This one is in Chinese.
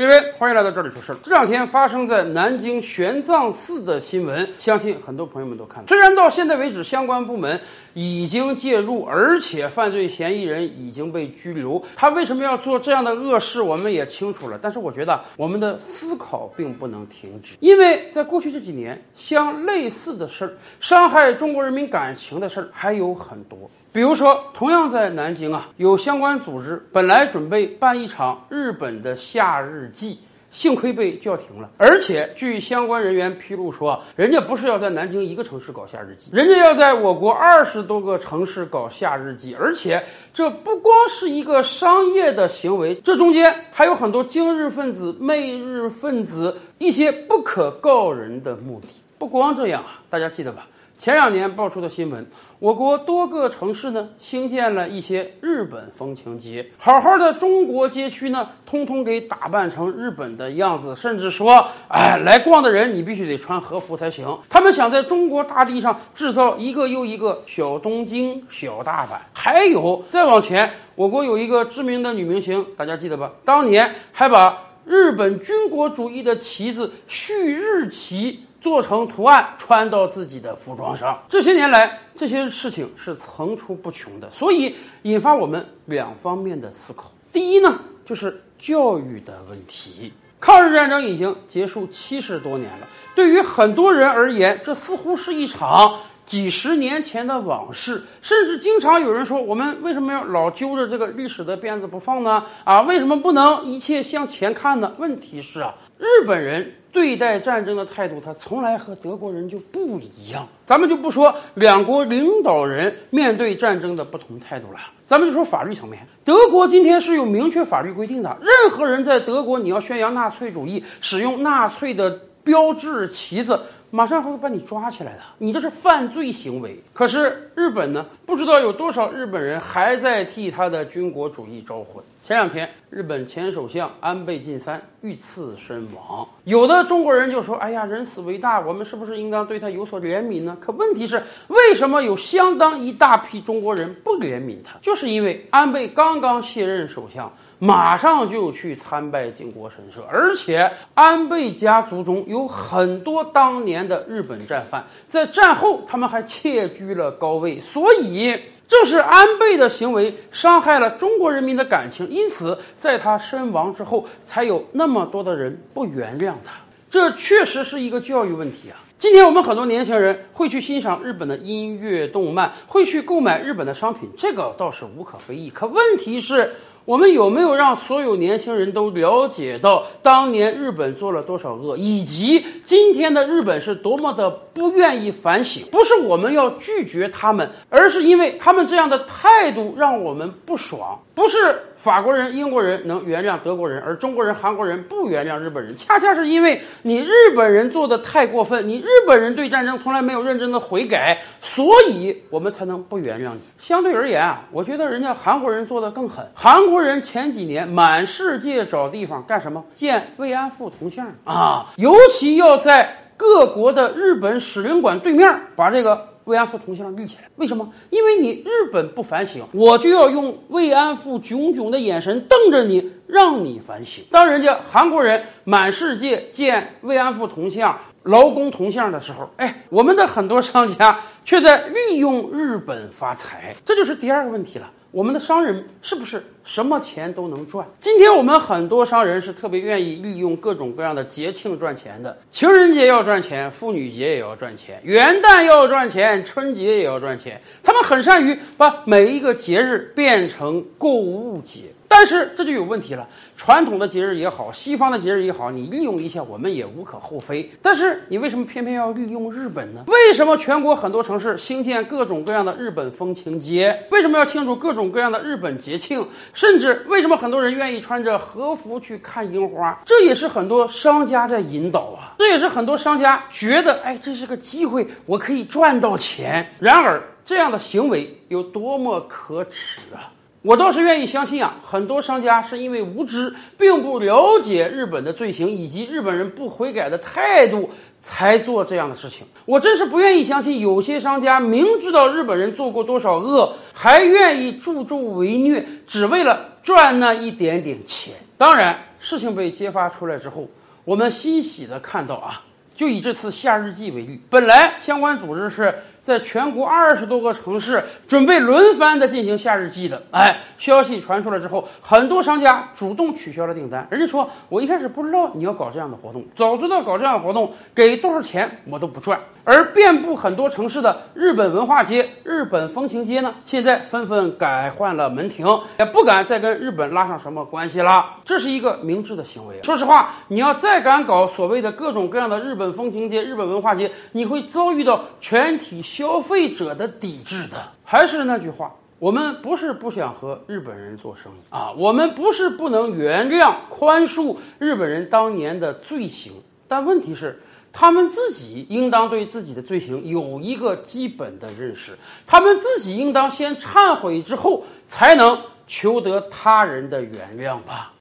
各位，欢迎来到这里出事儿。这两天发生在南京玄奘寺的新闻，相信很多朋友们都看到。虽然到现在为止，相关部门已经介入，而且犯罪嫌疑人已经被拘留，他为什么要做这样的恶事，我们也清楚了。但是我觉得我们的思考并不能停止，因为在过去这几年，像类似的事儿，伤害中国人民感情的事儿还有很多。比如说，同样在南京啊，有相关组织本来准备办一场日本的夏日记，幸亏被叫停了。而且，据相关人员披露说，人家不是要在南京一个城市搞夏日祭，人家要在我国二十多个城市搞夏日祭。而且，这不光是一个商业的行为，这中间还有很多今日分子、媚日分子一些不可告人的目的。不光这样啊，大家记得吧？前两年爆出的新闻，我国多个城市呢兴建了一些日本风情街，好好的中国街区呢，通通给打扮成日本的样子，甚至说，哎，来逛的人你必须得穿和服才行。他们想在中国大地上制造一个又一个小东京、小大阪。还有再往前，我国有一个知名的女明星，大家记得吧？当年还把日本军国主义的旗子“旭日旗”。做成图案穿到自己的服装上，这些年来这些事情是层出不穷的，所以引发我们两方面的思考。第一呢，就是教育的问题。抗日战争已经结束七十多年了，对于很多人而言，这似乎是一场几十年前的往事，甚至经常有人说，我们为什么要老揪着这个历史的辫子不放呢？啊，为什么不能一切向前看呢？问题是啊，日本人。对待战争的态度，他从来和德国人就不一样。咱们就不说两国领导人面对战争的不同态度了，咱们就说法律层面。德国今天是有明确法律规定的，任何人在德国你要宣扬纳粹主义，使用纳粹的标志旗子。马上会把你抓起来的，你这是犯罪行为。可是日本呢？不知道有多少日本人还在替他的军国主义招魂。前两天，日本前首相安倍晋三遇刺身亡，有的中国人就说：“哎呀，人死为大，我们是不是应当对他有所怜悯呢？”可问题是，为什么有相当一大批中国人不怜悯他？就是因为安倍刚刚卸任首相。马上就去参拜靖国神社，而且安倍家族中有很多当年的日本战犯，在战后他们还窃居了高位，所以正是安倍的行为伤害了中国人民的感情，因此在他身亡之后，才有那么多的人不原谅他。这确实是一个教育问题啊！今天我们很多年轻人会去欣赏日本的音乐、动漫，会去购买日本的商品，这个倒是无可非议。可问题是。我们有没有让所有年轻人都了解到当年日本做了多少恶，以及今天的日本是多么的不愿意反省？不是我们要拒绝他们，而是因为他们这样的态度让我们不爽。不是法国人、英国人能原谅德国人，而中国人、韩国人不原谅日本人，恰恰是因为你日本人做的太过分，你日本人对战争从来没有认真的悔改，所以我们才能不原谅你。相对而言啊，我觉得人家韩国人做的更狠。韩国人前几年满世界找地方干什么？建慰安妇铜像啊，尤其要在各国的日本使领馆对面把这个。慰安妇铜像立起来，为什么？因为你日本不反省，我就要用慰安妇炯炯的眼神瞪着你，让你反省。当人家韩国人满世界建慰安妇铜像、劳工铜像的时候，哎，我们的很多商家却在利用日本发财，这就是第二个问题了。我们的商人是不是什么钱都能赚？今天我们很多商人是特别愿意利用各种各样的节庆赚钱的。情人节要赚钱，妇女节也要赚钱，元旦要赚钱，春节也要赚钱。他们很善于把每一个节日变成购物节。但是这就有问题了，传统的节日也好，西方的节日也好，你利用一下我们也无可厚非。但是你为什么偏偏要利用日本呢？为什么全国很多城市兴建各种各样的日本风情街？为什么要庆祝各种各样的日本节庆？甚至为什么很多人愿意穿着和服去看樱花？这也是很多商家在引导啊，这也是很多商家觉得，哎，这是个机会，我可以赚到钱。然而，这样的行为有多么可耻啊！我倒是愿意相信啊，很多商家是因为无知，并不了解日本的罪行以及日本人不悔改的态度，才做这样的事情。我真是不愿意相信，有些商家明知道日本人做过多少恶，还愿意助纣为虐，只为了赚那一点点钱。当然，事情被揭发出来之后，我们欣喜的看到啊，就以这次夏日祭为例，本来相关组织是。在全国二十多个城市准备轮番的进行夏日祭的，哎，消息传出来之后，很多商家主动取消了订单。人家说，我一开始不知道你要搞这样的活动，早知道搞这样的活动，给多少钱我都不赚。而遍布很多城市的日本文化街、日本风情街呢，现在纷纷改换了门庭，也不敢再跟日本拉上什么关系了。这是一个明智的行为。说实话，你要再敢搞所谓的各种各样的日本风情街、日本文化街，你会遭遇到全体。消费者的抵制的，还是那句话，我们不是不想和日本人做生意。啊，我们不是不能原谅、宽恕日本人当年的罪行，但问题是，他们自己应当对自己的罪行有一个基本的认识，他们自己应当先忏悔之后，才能求得他人的原谅吧。